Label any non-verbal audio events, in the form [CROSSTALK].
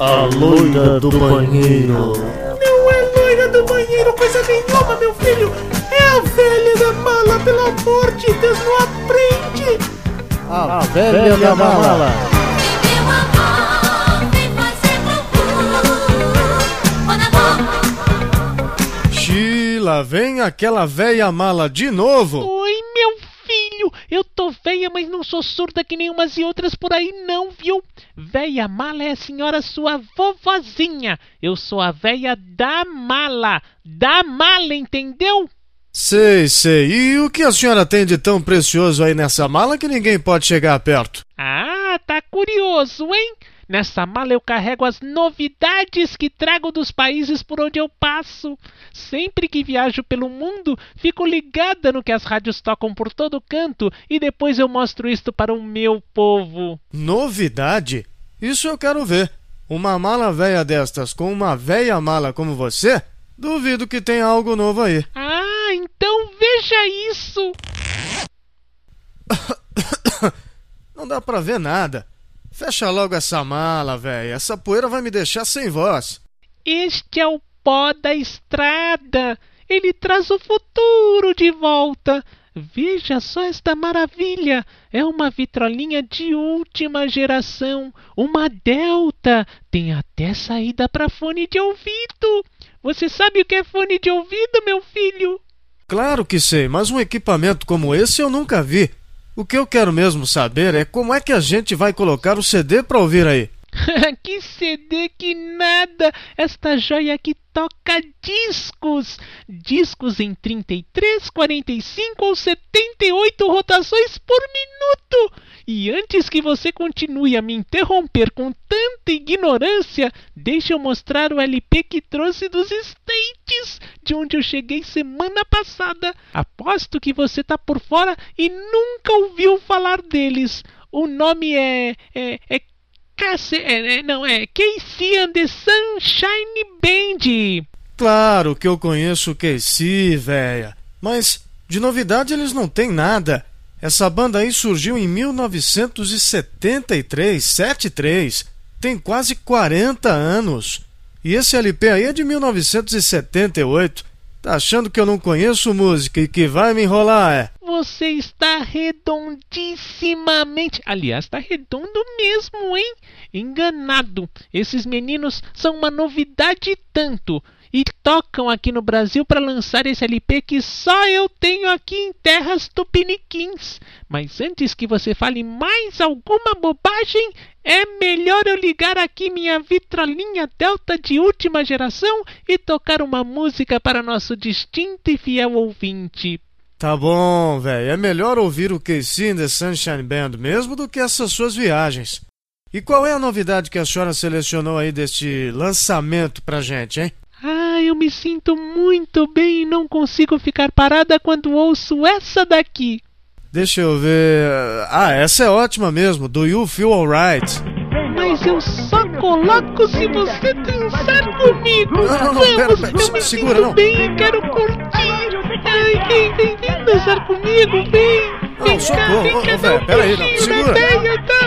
A loira do banheiro. Não é loira do banheiro, coisa nenhuma, meu filho. É a velha da mala, pelo amor de Deus, não aprende. A, velha, da mala. Bumbum. Ona Sheila, vem aquela véia mala de novo. Oi, meu filho! Eu tô veia, mas não sou surda que nem umas e outras por aí, não, viu? Véia mala é a senhora sua vovozinha. Eu sou a véia da mala. Da mala, entendeu? Sei, sei. E o que a senhora tem de tão precioso aí nessa mala que ninguém pode chegar perto? Ah, tá curioso, hein? Nessa mala eu carrego as novidades que trago dos países por onde eu passo. Sempre que viajo pelo mundo, fico ligada no que as rádios tocam por todo canto e depois eu mostro isto para o meu povo. Novidade? Isso eu quero ver. Uma mala velha destas com uma velha mala como você? Duvido que tenha algo novo aí. Ah, então veja isso! [COUGHS] Não dá pra ver nada. Fecha logo essa mala, velho. Essa poeira vai me deixar sem voz. Este é o pó da estrada. Ele traz o futuro de volta. Veja só esta maravilha! É uma vitrolinha de última geração, uma Delta. Tem até saída para fone de ouvido. Você sabe o que é fone de ouvido, meu filho? Claro que sei, mas um equipamento como esse eu nunca vi. O que eu quero mesmo saber é como é que a gente vai colocar o CD pra ouvir aí. [LAUGHS] que CD que nada! Esta joia aqui toca discos! Discos em 33, 45 ou 78 rotações por minuto! E antes que você continue a me interromper com tanta ignorância, deixa eu mostrar o LP que trouxe dos States, de onde eu cheguei semana passada. Aposto que você tá por fora e nunca ouviu falar deles. O nome é. é, é Cassi, é, é, não, é Casey and the Sunshine Band. Claro que eu conheço o KC, véia. Mas de novidade eles não têm nada. Essa banda aí surgiu em 1973, 73. Tem quase 40 anos. E esse LP aí é de 1978. Tá achando que eu não conheço música e que vai me enrolar, é? Você está redondissimamente. Aliás, está redondo mesmo, hein? Enganado. Esses meninos são uma novidade tanto. E tocam aqui no Brasil para lançar esse LP que só eu tenho aqui em terras tupiniquins. Mas antes que você fale mais alguma bobagem, é melhor eu ligar aqui minha vitrolinha Delta de última geração e tocar uma música para nosso distinto e fiel ouvinte. Tá bom, velho. É melhor ouvir o Casey and the Sunshine Band mesmo do que essas suas viagens. E qual é a novidade que a senhora selecionou aí deste lançamento pra gente, hein? Eu me sinto muito bem e não consigo ficar parada quando ouço essa daqui. Deixa eu ver. Ah, essa é ótima mesmo. Do You Feel Alright? Mas eu só coloco se você dançar comigo. Não, não, não, Vamos, pera, pera, eu me segura, sinto não. bem e quero curtir. Ai, vem, vem, vem dançar comigo, vem. Não, Vem cá, socorro. vem Ô, cá, ô, velho, um pera aí, não, segura. veia, tá?